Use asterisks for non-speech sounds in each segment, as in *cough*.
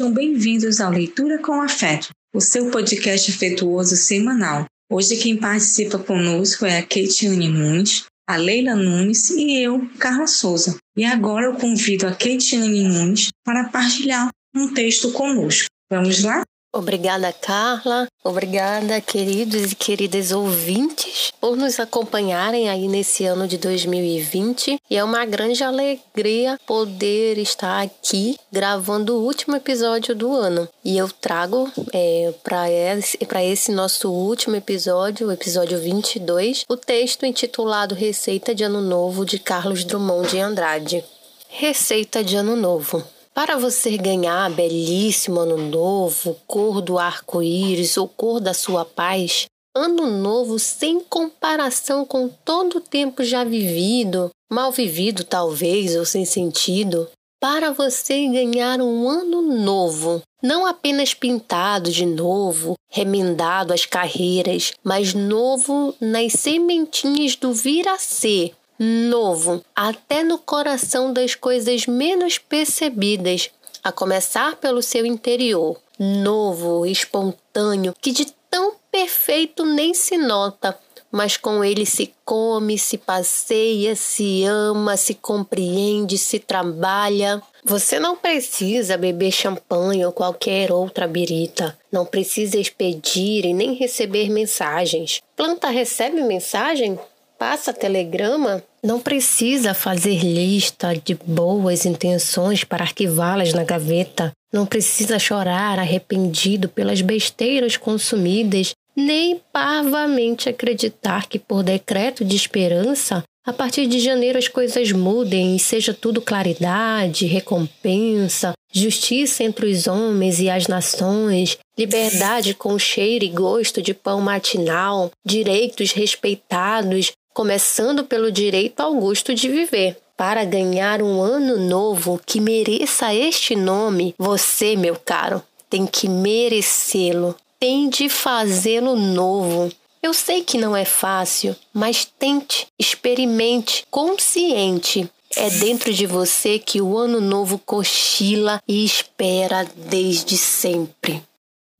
Sejam bem-vindos ao Leitura com Afeto, o seu podcast afetuoso semanal. Hoje quem participa conosco é a Keitiane Nunes, a Leila Nunes e eu, Carla Souza. E agora eu convido a Keitiane Nunes para partilhar um texto conosco. Vamos lá? Obrigada, Carla. Obrigada, queridos e queridas ouvintes, por nos acompanharem aí nesse ano de 2020. E é uma grande alegria poder estar aqui gravando o último episódio do ano. E eu trago é, para esse, esse nosso último episódio, o episódio 22, o texto intitulado Receita de Ano Novo de Carlos Drummond de Andrade. Receita de Ano Novo. Para você ganhar belíssimo ano novo, cor do arco-íris ou cor da sua paz, ano novo sem comparação com todo o tempo já vivido, mal vivido talvez ou sem sentido, para você ganhar um ano novo, não apenas pintado de novo, remendado as carreiras, mas novo nas sementinhas do vir a ser, novo, até no coração das coisas menos percebidas, a começar pelo seu interior, novo, espontâneo, que de tão perfeito nem se nota, mas com ele se come, se passeia, se ama, se compreende, se trabalha. Você não precisa beber champanhe ou qualquer outra birita. Não precisa expedir e nem receber mensagens. Planta recebe mensagem? Passa telegrama? Não precisa fazer lista de boas intenções para arquivá-las na gaveta. Não precisa chorar arrependido pelas besteiras consumidas, nem parvamente acreditar que, por decreto de esperança, a partir de janeiro as coisas mudem e seja tudo claridade, recompensa, justiça entre os homens e as nações, liberdade com cheiro e gosto de pão matinal, direitos respeitados, começando pelo direito ao gosto de viver. Para ganhar um ano novo que mereça este nome, você, meu caro, tem que merecê-lo, tem de fazê-lo novo. Eu sei que não é fácil, mas tente, experimente, consciente. É dentro de você que o ano novo cochila e espera desde sempre.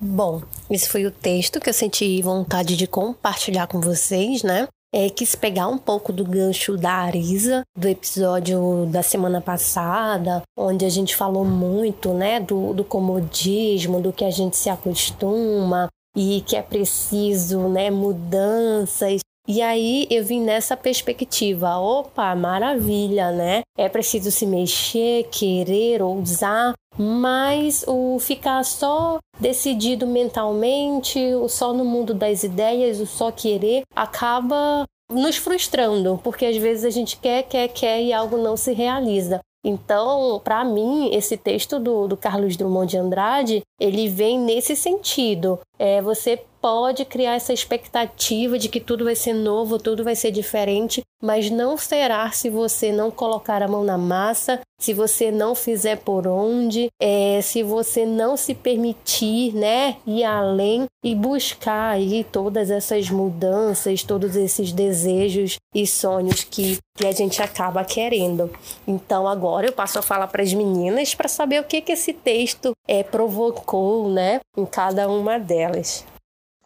Bom, esse foi o texto que eu senti vontade de compartilhar com vocês, né? É, quis pegar um pouco do gancho da Arisa, do episódio da semana passada, onde a gente falou muito né, do, do comodismo, do que a gente se acostuma e que é preciso né, mudanças. E aí eu vim nessa perspectiva, opa, maravilha, né? É preciso se mexer, querer, ousar, mas o ficar só decidido mentalmente, o só no mundo das ideias, o só querer, acaba nos frustrando, porque às vezes a gente quer, quer, quer e algo não se realiza. Então, para mim, esse texto do, do Carlos Drummond de Andrade, ele vem nesse sentido. É, você pode criar essa expectativa de que tudo vai ser novo, tudo vai ser diferente, mas não será se você não colocar a mão na massa, se você não fizer por onde, é, se você não se permitir, né, ir além e buscar aí todas essas mudanças, todos esses desejos e sonhos que, que a gente acaba querendo. Então agora eu passo a falar para as meninas para saber o que que esse texto é provocou, né, em cada uma delas.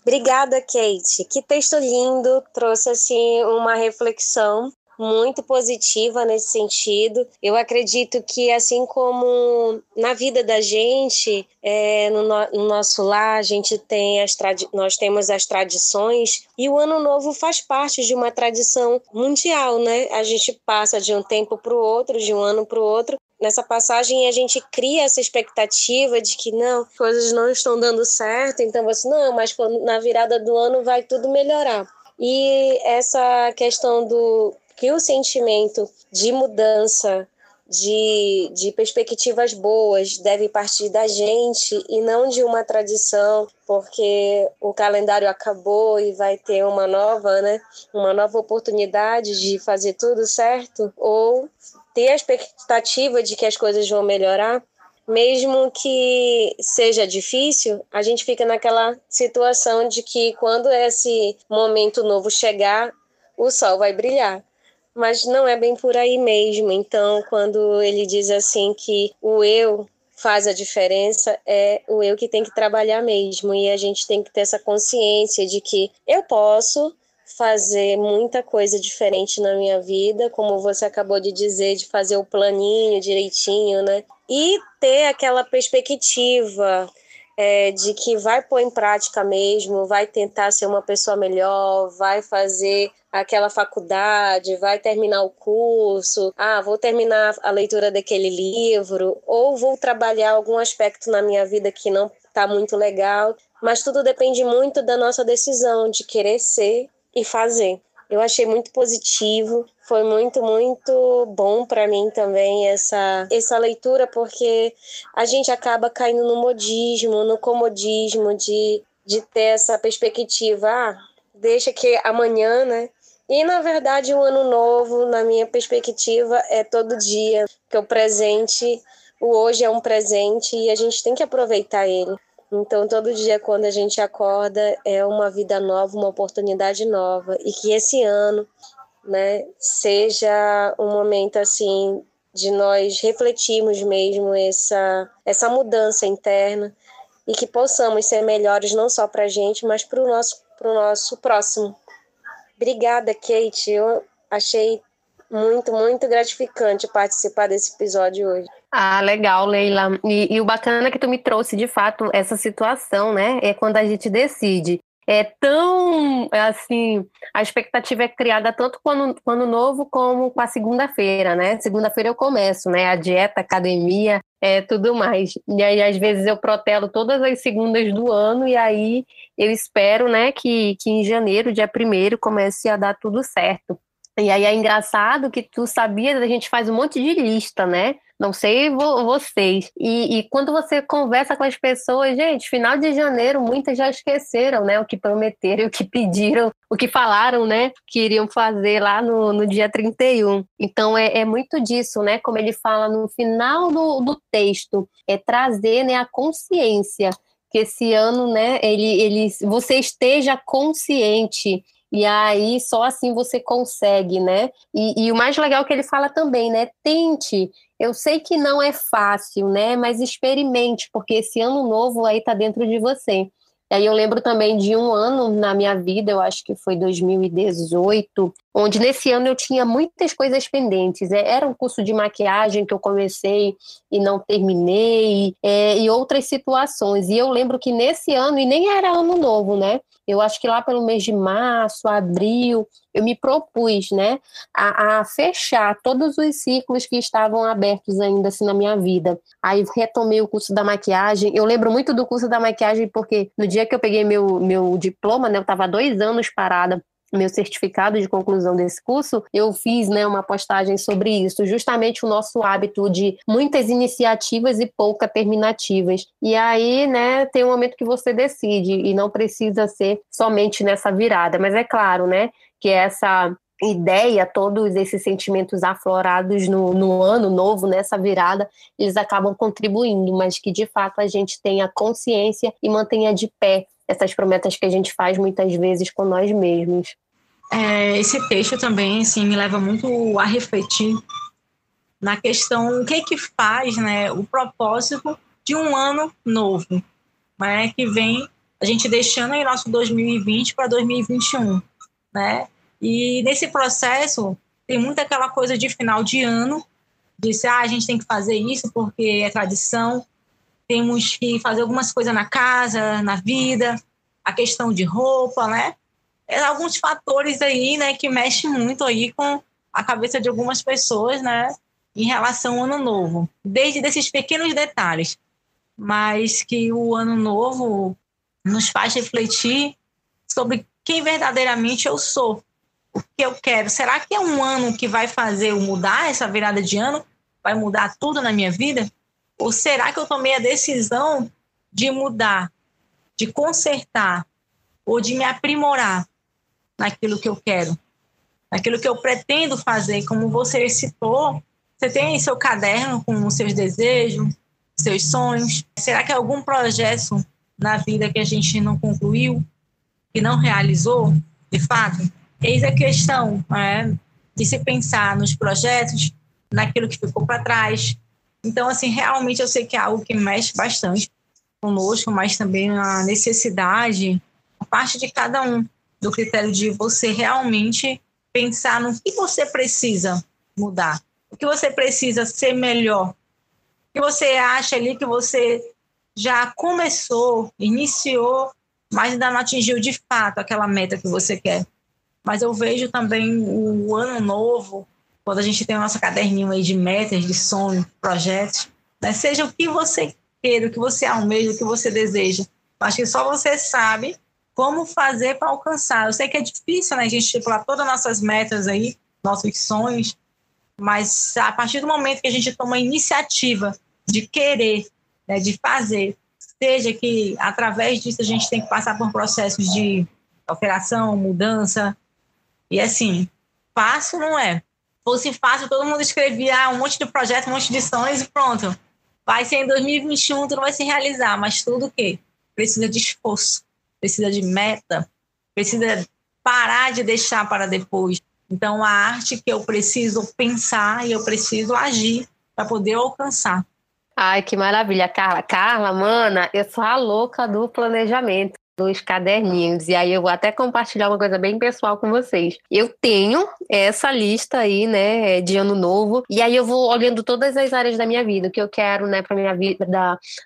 Obrigada, Kate. Que texto lindo, trouxe assim uma reflexão muito positiva nesse sentido. Eu acredito que, assim como na vida da gente, é, no, no, no, nosso lar, a gente tem as nós temos as tradições e o Ano Novo faz parte de uma tradição mundial, né? A gente passa de um tempo para o outro, de um ano para o outro, nessa passagem a gente cria essa expectativa de que não, coisas não estão dando certo, então você não, mas na virada do ano vai tudo melhorar. E essa questão do que o sentimento de mudança, de, de perspectivas boas deve partir da gente e não de uma tradição, porque o calendário acabou e vai ter uma nova, né, uma nova oportunidade de fazer tudo certo, ou ter a expectativa de que as coisas vão melhorar, mesmo que seja difícil, a gente fica naquela situação de que quando esse momento novo chegar, o sol vai brilhar. Mas não é bem por aí mesmo. Então, quando ele diz assim que o eu faz a diferença é o eu que tem que trabalhar mesmo. E a gente tem que ter essa consciência de que eu posso fazer muita coisa diferente na minha vida, como você acabou de dizer, de fazer o planinho direitinho, né? E ter aquela perspectiva é, de que vai pôr em prática mesmo, vai tentar ser uma pessoa melhor, vai fazer aquela faculdade, vai terminar o curso, ah, vou terminar a leitura daquele livro, ou vou trabalhar algum aspecto na minha vida que não está muito legal, mas tudo depende muito da nossa decisão de querer ser e fazer. Eu achei muito positivo, foi muito, muito bom para mim também essa, essa leitura, porque a gente acaba caindo no modismo, no comodismo de, de ter essa perspectiva, ah, deixa que amanhã, né? E na verdade, o ano novo, na minha perspectiva, é todo dia, que o presente, o hoje é um presente e a gente tem que aproveitar ele. Então, todo dia, quando a gente acorda, é uma vida nova, uma oportunidade nova. E que esse ano, né, seja um momento assim de nós refletirmos mesmo essa, essa mudança interna e que possamos ser melhores não só para a gente, mas para o nosso, nosso próximo. Obrigada, Kate. Eu achei muito, muito gratificante participar desse episódio hoje. Ah, legal, Leila. E, e, o bacana é que tu me trouxe, de fato, essa situação, né? É quando a gente decide. É tão, assim, a expectativa é criada tanto com o ano novo como com a segunda-feira, né? Segunda-feira eu começo, né? A dieta, academia, é tudo mais. E aí, às vezes, eu protelo todas as segundas do ano e aí eu espero, né, que, que em janeiro, dia primeiro, comece a dar tudo certo. E aí é engraçado que tu sabia, a gente faz um monte de lista, né? Não sei vocês. E, e, quando você conversa com as pessoas, gente, final de janeiro, muitas já esqueceram, né? O que prometeram, o que pediram, o que falaram, né? Que iriam fazer lá no, no dia 31. Então é, é muito disso, né? Como ele fala no final do, do texto, é trazer né, a consciência que esse ano, né, ele, ele, você esteja consciente e aí só assim você consegue, né? E, e, o mais legal é que ele fala também, né? Tente. Eu sei que não é fácil, né? Mas experimente, porque esse ano novo aí tá dentro de você. E aí eu lembro também de um ano na minha vida, eu acho que foi 2018, onde nesse ano eu tinha muitas coisas pendentes. É, era um curso de maquiagem que eu comecei e não terminei, é, e outras situações. E eu lembro que nesse ano, e nem era ano novo, né? Eu acho que lá pelo mês de março, abril, eu me propus, né, a, a, fechar todos os ciclos que estavam abertos ainda assim na minha vida. Aí retomei o curso da maquiagem. Eu lembro muito do curso da maquiagem porque no dia que eu peguei meu, meu diploma, né, eu estava dois anos parada meu certificado de conclusão desse curso, eu fiz né, uma postagem sobre isso, justamente o nosso hábito de muitas iniciativas e pouca terminativas. E aí, né, tem um momento que você decide, e não precisa ser somente nessa virada, mas é claro, né, que essa ideia, todos esses sentimentos aflorados no, no, ano novo, nessa virada, eles acabam contribuindo, mas que de fato a gente tenha consciência e mantenha de pé essas promessas que a gente faz muitas vezes com nós mesmos é, esse texto também assim, me leva muito a refletir na questão o que que faz né, o propósito de um ano novo, né, que vem a gente deixando aí nosso 2020 para 2021, né? E nesse processo tem muita aquela coisa de final de ano, de ah, a gente tem que fazer isso porque é tradição, temos que fazer algumas coisas na casa, na vida, a questão de roupa, né? É, alguns fatores aí, né, que mexem muito aí com a cabeça de algumas pessoas, né, em relação ao ano novo. Desde desses pequenos detalhes, mas que o ano novo nos faz refletir sobre quem verdadeiramente eu sou, o que eu quero. Será que é um ano que vai fazer eu mudar essa virada de ano? Vai mudar tudo na minha vida? Ou será que eu tomei a decisão de mudar, de consertar ou de me aprimorar naquilo que eu quero, naquilo que eu pretendo fazer. Como você citou, você tem seu caderno com os seus desejos, seus sonhos. Será que é algum projeto na vida que a gente não concluiu, que não realizou, de fato? Eis a questão é, de se pensar nos projetos, naquilo que ficou para trás, Então, assim, realmente eu sei que é algo que mexe bastante conosco, mas também a necessidade, a parte de cada um, do critério de você realmente pensar no que você precisa mudar, o que você precisa ser melhor, o que você acha ali que você já começou, iniciou, mas ainda não atingiu de fato aquela meta que você quer. Mas eu vejo também o ano novo, quando a gente tem o nosso caderninho aí de metas, de sonhos, projetos, né? seja o que você queira, o que você almeja, o que você deseja. Acho que só você sabe como fazer para alcançar. Eu sei que é difícil, né, a gente estipular todas as nossas metas aí, nossos sonhos, mas a partir do momento que a gente toma a iniciativa de querer, né, de fazer, seja que através disso a gente tem que passar por processos de alteração, mudança, e assim, fácil não é. Fosse fácil, todo mundo escrevia um monte de projetos, um monte de sonhos e pronto. Vai ser em 2021, tudo vai se realizar, mas tudo o quê? Precisa de esforço, precisa de meta, precisa parar de deixar para depois. Então, a arte que eu preciso pensar e eu preciso agir para poder alcançar. Ai, que maravilha, Carla. Carla, mana, eu sou a louca do planejamento dos caderninhos. E aí eu vou até compartilhar uma coisa bem pessoal com vocês. Eu tenho essa lista aí, né, de ano novo, e aí eu vou olhando todas as áreas da minha vida, o que eu quero, né, para minha vida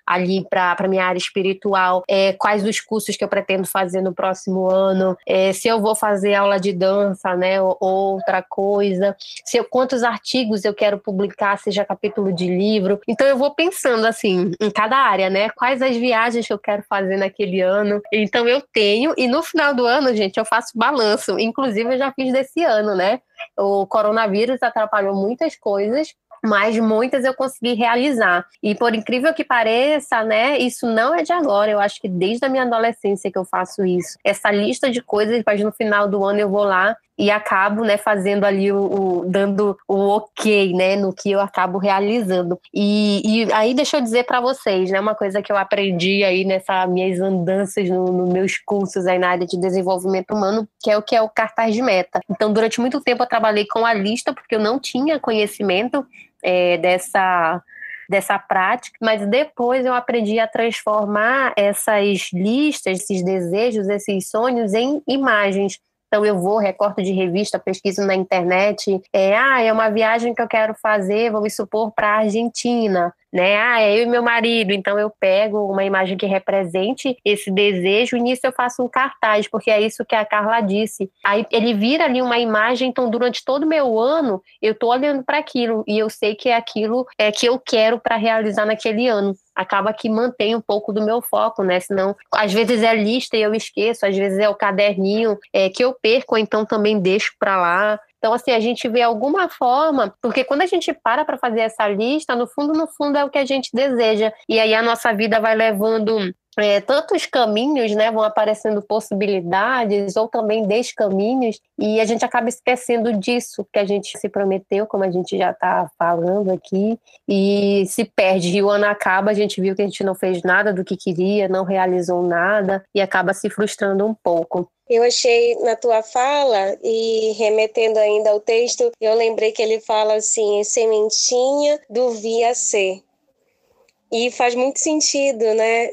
ali para para minha área espiritual, é, quais os cursos que eu pretendo fazer no próximo ano, é, se eu vou fazer aula de dança, né, ou outra coisa, se eu, quantos artigos eu quero publicar, seja capítulo de livro. Então eu vou pensando assim, em cada área, né, quais as viagens que eu quero fazer naquele ano. Então eu tenho, e no final do ano, gente, eu faço balanço. Inclusive, eu já fiz desse ano, né? O coronavírus atrapalhou muitas coisas, mas muitas eu consegui realizar. E por incrível que pareça, né, isso não é de agora, eu acho que desde a minha adolescência que eu faço isso. Essa lista de coisas, mas no final do ano eu vou lá e acabo, né, fazendo ali o, o, dando o ok, né, no que eu acabo realizando. E, e aí deixa eu dizer para vocês, né, uma coisa que eu aprendi aí nessas minhas andanças nos no meus cursos aí na área de desenvolvimento humano, que é o que é o cartaz de meta. Então, durante muito tempo eu trabalhei com a lista porque eu não tinha conhecimento é, dessa dessa prática, mas depois eu aprendi a transformar essas listas, esses desejos, esses sonhos em imagens. Então eu vou, recorto de revista, pesquiso na internet. É, ah, é uma viagem que eu quero fazer, vamos supor, para a Argentina né? Ah, é eu e meu marido. Então eu pego uma imagem que represente esse desejo e nisso eu faço um cartaz, porque é isso que a Carla disse. Aí ele vira ali uma imagem, então durante todo o meu ano eu tô olhando para aquilo e eu sei que é aquilo é que eu quero para realizar naquele ano acaba que mantém um pouco do meu foco, né? Senão, às vezes é lista e eu esqueço, às vezes é o caderninho é, que eu perco, então também deixo para lá. Então, assim, a gente vê alguma forma, porque quando a gente para para fazer essa lista, no fundo, no fundo é o que a gente deseja. E aí a nossa vida vai levando é, tantos caminhos, né, vão aparecendo possibilidades ou também descaminhos e a gente acaba esquecendo disso que a gente se prometeu, como a gente já está falando aqui, e se perde. E o ano acaba, a gente viu que a gente não fez nada do que queria, não realizou nada e acaba se frustrando um pouco. Eu achei na tua fala, e remetendo ainda ao texto, eu lembrei que ele fala assim: sementinha do via ser. E faz muito sentido, né?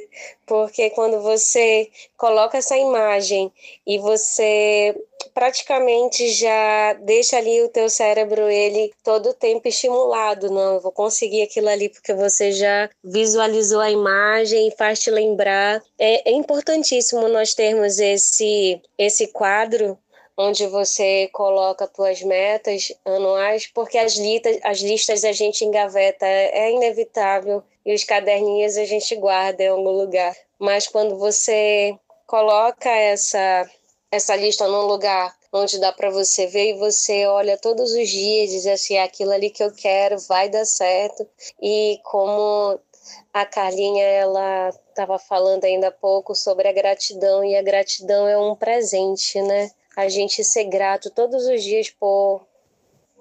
Porque quando você coloca essa imagem e você praticamente já deixa ali o teu cérebro ele todo o tempo estimulado, não, vou conseguir aquilo ali porque você já visualizou a imagem e faz te lembrar. É, é importantíssimo nós termos esse esse quadro onde você coloca suas metas anuais, porque as, listas, as listas a gente engaveta, é inevitável, e os caderninhos a gente guarda em algum lugar. Mas quando você coloca essa, essa lista num lugar onde dá para você ver e você olha todos os dias e diz assim, é aquilo ali que eu quero vai dar certo. E como a Carlinha ela estava falando ainda há pouco sobre a gratidão e a gratidão é um presente, né? a gente ser grato todos os dias por,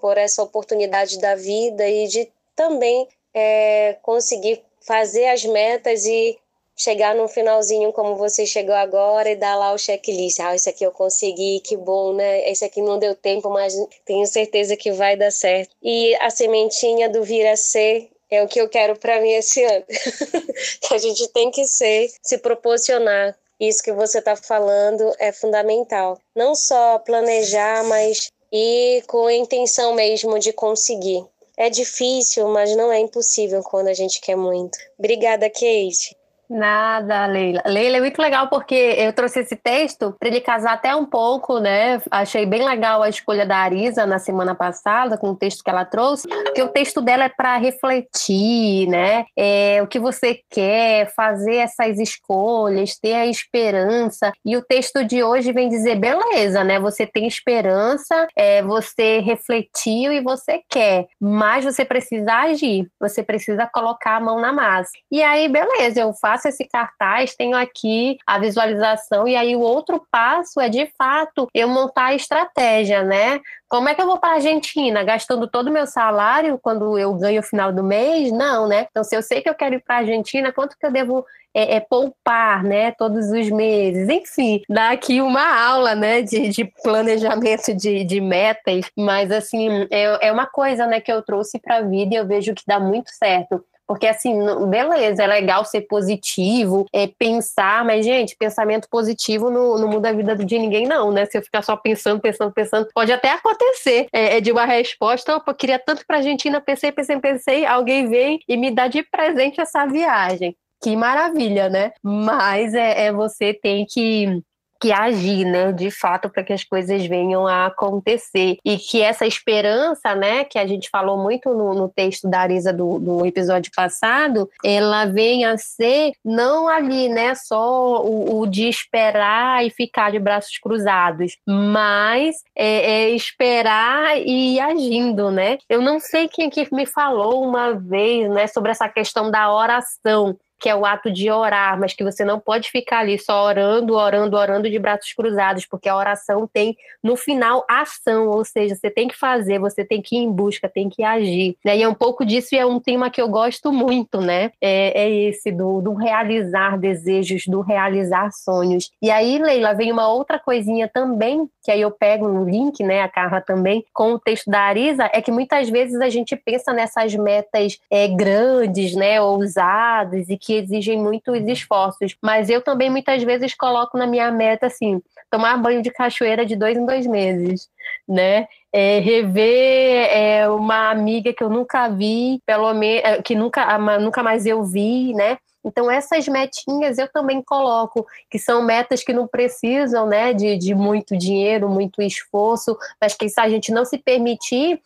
por essa oportunidade da vida e de também é, conseguir fazer as metas e chegar no finalzinho como você chegou agora e dar lá o checklist. Ah, isso aqui eu consegui, que bom, né? Esse aqui não deu tempo, mas tenho certeza que vai dar certo. E a sementinha do vir a ser É o que eu quero para mim esse ano. *laughs* que a gente tem que ser, se proporcionar. Isso que você está falando é fundamental. Não só planejar, mas ir com a intenção mesmo de conseguir. É difícil, mas não é impossível quando a gente quer muito. Obrigada, Kate. Nada, Leila. Leila é muito legal porque eu trouxe esse texto para ele casar até um pouco, né? Achei bem legal a escolha da Arisa na semana passada, com o texto que ela trouxe, porque o texto dela é para refletir, né? É, o que você quer, fazer essas escolhas, ter a esperança. E o texto de hoje vem dizer: beleza, né? Você tem esperança, é, você refletiu e você quer, mas você precisa agir, você precisa colocar a mão na massa. E aí, beleza, eu faço faço esse cartaz, tenho aqui a visualização, e aí o outro passo é de fato eu montar a estratégia, né? Como é que eu vou para a Argentina? Gastando todo o meu salário quando eu ganho o final do mês? Não, né? Então, se eu sei que eu quero ir para a Argentina, quanto que eu devo é, é, poupar, né? Todos os meses? Enfim, dá aqui uma aula, né? De, de planejamento de, de metas, mas assim, é, é uma coisa, né? Que eu trouxe para a vida e eu vejo que dá muito certo porque, assim, beleza, é legal ser positivo, é pensar, mas, gente, pensamento positivo não, não muda a vida de ninguém, não, né? Se eu ficar só pensando, pensando, pensando, pode até acontecer é, é de uma resposta, opa, queria tanto pra Argentina, pensei, pensei, pensei, alguém vem e me dá de presente essa viagem. Que maravilha, né? Mas é, é você tem que que agir, né, de fato, para que as coisas venham a acontecer. E que essa esperança, né, que a gente falou muito no, no texto da Arisa do, do, episódio passado, ela venha a ser não ali, né, só o, o de esperar e ficar de braços cruzados, mas é, é esperar e ir agindo, né? Eu não sei quem que me falou uma vez, né, sobre essa questão da oração que é o ato de orar, mas que você não pode ficar ali só orando, orando, orando de braços cruzados, porque a oração tem no final ação, ou seja, você tem que fazer, você tem que ir em busca, tem que agir. Né? E é um pouco disso e é um tema que eu gosto muito, né? É, é esse do, do realizar desejos, do realizar sonhos. E aí, Leila, vem uma outra coisinha também, que aí eu pego no link, né, a Carla também, com o texto da Arisa, é que muitas vezes a gente pensa nessas metas é, grandes, né, ousadas e que exigem muitos esforços. Mas eu também muitas vezes coloco na minha meta assim, tomar banho de cachoeira de dois em dois meses, né? É, rever é, uma amiga que eu nunca vi, pelo menos é, que nunca, nunca mais eu vi, né? Então, essas metinhas eu também coloco, que são metas que não precisam né, de, de muito dinheiro, muito esforço, mas que se a gente não se permitir,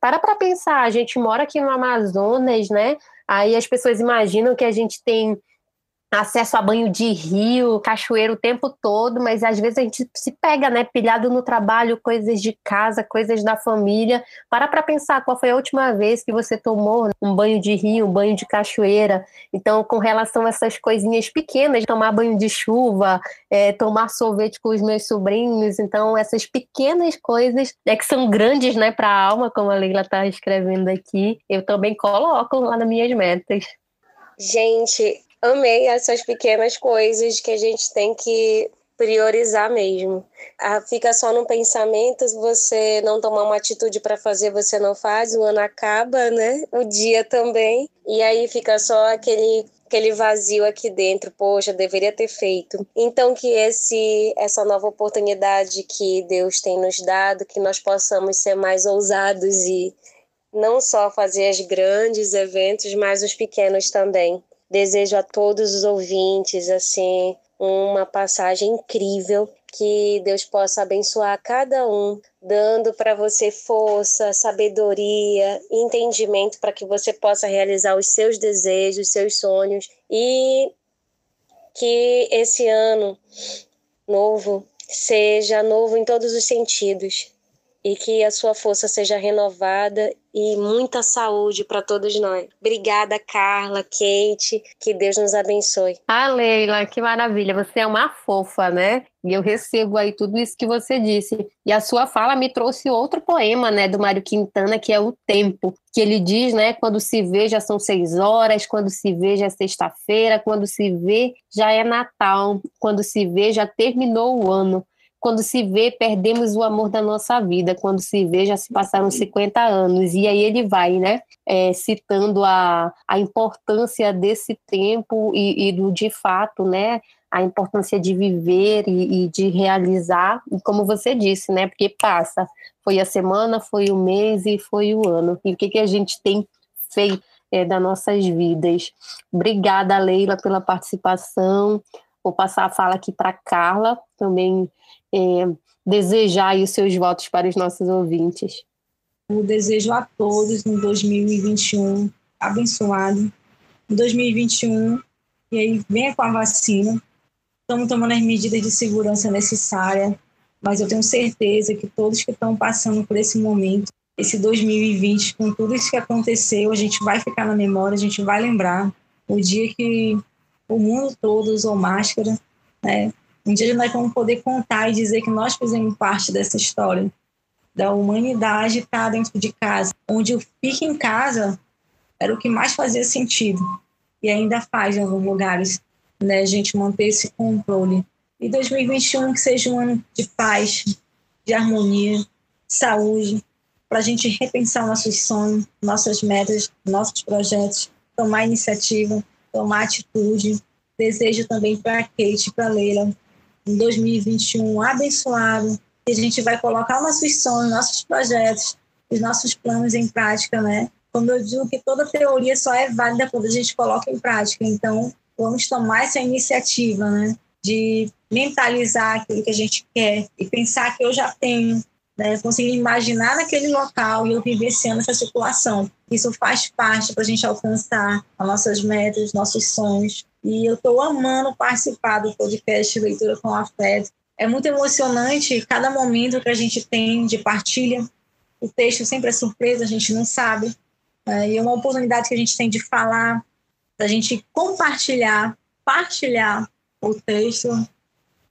para para pensar, a gente mora aqui no Amazonas, né? Aí as pessoas imaginam que a gente tem acesso a banho de rio, cachoeiro o tempo todo, mas às vezes a gente se pega, né, pilhado no trabalho, coisas de casa, coisas da família. Para para pensar qual foi a última vez que você tomou um banho de rio, um banho de cachoeira. Então, com relação a essas coisinhas pequenas, tomar banho de chuva, é, tomar sorvete com os meus sobrinhos, então essas pequenas coisas é que são grandes, né, para a alma, como a Leila está escrevendo aqui, eu também coloco lá nas minhas metas. Gente, amei essas pequenas coisas que a gente tem que priorizar mesmo. Ah, fica só no pensamento, você não tomar uma atitude para fazer, você não faz, o ano acaba, né? O dia também. E aí fica só aquele aquele vazio aqui dentro, poxa, deveria ter feito. Então que esse essa nova oportunidade que Deus tem nos dado, que nós possamos ser mais ousados e não só fazer os grandes eventos, mas os pequenos também. Desejo a todos os ouvintes assim uma passagem incrível. Que Deus possa abençoar cada um, dando para você força, sabedoria, entendimento para que você possa realizar os seus desejos, seus sonhos. E que esse ano novo seja novo em todos os sentidos e que a sua força seja renovada e muita saúde para todos nós. Obrigada, Carla, Kate, que Deus nos abençoe. Ah, Leila, que maravilha, você é uma fofa, né? E eu recebo aí tudo isso que você disse. E a sua fala me trouxe outro poema, né, do Mário Quintana, que é O Tempo, que ele diz, né, quando se vê já são seis horas, quando se vê já é sexta-feira, quando se vê já é Natal, quando se vê já terminou o ano quando se vê, perdemos o amor da nossa vida. Quando se vê, já se passaram 50 anos. E aí ele vai, né? É, citando a, a importância desse tempo e, e do de fato, né? a importância de viver e, e, de realizar, e como você disse, né? Porque passa, foi a semana, foi o mês e foi o ano. E o que, que a gente tem feito é, das nossas vidas? Obrigada, Leila, pela participação. Vou passar a fala aqui para Carla, também é, desejar os seus votos para os nossos ouvintes. Eu desejo a todos um 2021 abençoado. Em 2021, e aí venha com a vacina, estamos tomando as medidas de segurança necessárias, mas eu tenho certeza que todos que estão passando por esse momento, esse 2020, com tudo isso que aconteceu, a gente vai ficar na memória, a gente vai lembrar o dia que o mundo todo usou máscara, né? Um dia nós vamos poder contar e dizer que nós fizemos parte dessa história da humanidade estar dentro de casa, onde o fique em casa era o que mais fazia sentido e ainda faz em alguns lugares né, a gente manter esse controle. E 2021 que seja um ano de paz, de harmonia, de saúde, para a gente repensar nossos sonhos, nossas metas, nossos projetos, tomar iniciativa, tomar atitude. Desejo também para Kate, para Leila, um 2021 abençoado, que a gente vai colocar nossos sonhos, nossos projetos, os nossos planos em prática, né? Como eu digo que toda teoria só é válida quando a gente coloca em prática. Então, vamos tomar essa iniciativa, né? De mentalizar aquilo que a gente quer e pensar que eu já tenho, né? Conseguir imaginar naquele local e eu vivenciando essa situação. Isso faz parte para a gente alcançar as nossas metas, nossos sonhos. E eu estou amando participar do podcast Leitura com Afeto. É muito emocionante cada momento que a gente tem de partilha. O texto sempre é surpresa, a gente não sabe. É, e é uma oportunidade que a gente tem de falar, da gente compartilhar, partilhar o texto,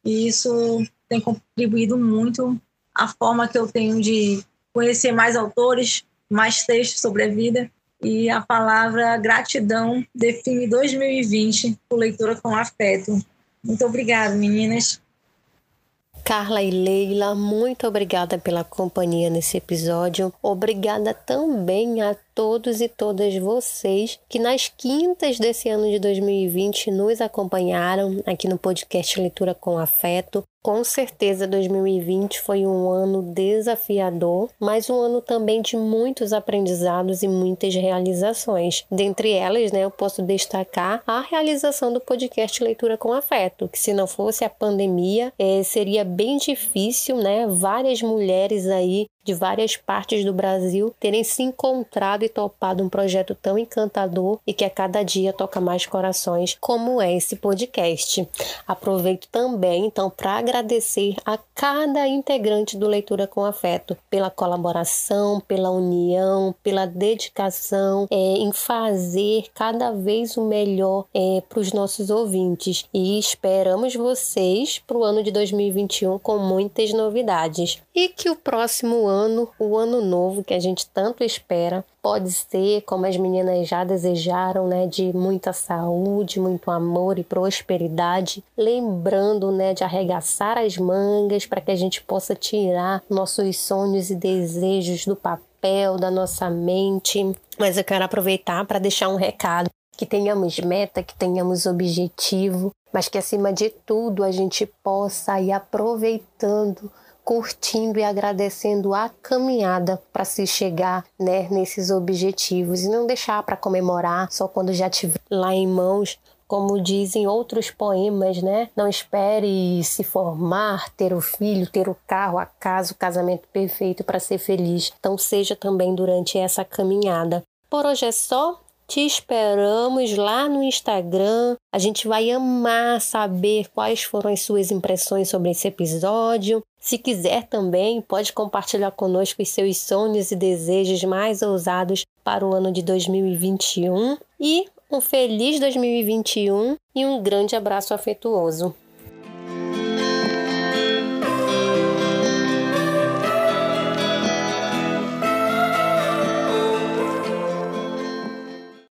e isso tem contribuído muito a forma que eu tenho de conhecer mais autores, mais textos sobre a vida. E a palavra gratidão define 2020 por leitura com afeto. Muito obrigada, meninas. Carla e Leila, muito obrigada pela companhia nesse episódio. Obrigada também a todos e todas vocês que nas quintas desse ano de 2020 nos acompanharam aqui no podcast Leitura com Afeto. Com certeza 2020 foi um ano desafiador, mas um ano também de muitos aprendizados e muitas realizações. Dentre elas, né, eu posso destacar a realização do podcast Leitura com Afeto, que se não fosse a pandemia, é, seria bem difícil, né? Várias mulheres aí de várias partes do Brasil terem se encontrado e topado um projeto tão encantador e que a cada dia toca mais corações, como é esse podcast. Aproveito também, então, para agradecer a cada integrante do Leitura com Afeto pela colaboração, pela união, pela dedicação é, em fazer cada vez o melhor é, para os nossos ouvintes. E esperamos vocês para o ano de 2021 com muitas novidades. E que o próximo ano, o ano novo que a gente tanto espera, pode ser, como as meninas já desejaram, né, de muita saúde, muito amor e prosperidade, lembrando, né, de arregaçar as mangas para que a gente possa tirar nossos sonhos e desejos do papel, da nossa mente. Mas eu quero aproveitar para deixar um recado. Que tenhamos meta, que tenhamos objetivo, mas que acima de tudo a gente possa ir aproveitando curtindo e agradecendo a caminhada para se chegar né, nesses objetivos e não deixar para comemorar só quando já estiver lá em mãos. Como dizem outros poemas, né? Não espere se formar, ter o filho, ter o carro, a casa, o casamento perfeito para ser feliz. Então, seja também durante essa caminhada. Por hoje é só. Te esperamos lá no Instagram. A gente vai amar saber quais foram as suas impressões sobre esse episódio. Se quiser também, pode compartilhar conosco os seus sonhos e desejos mais ousados para o ano de 2021. E um feliz 2021 e um grande abraço afetuoso.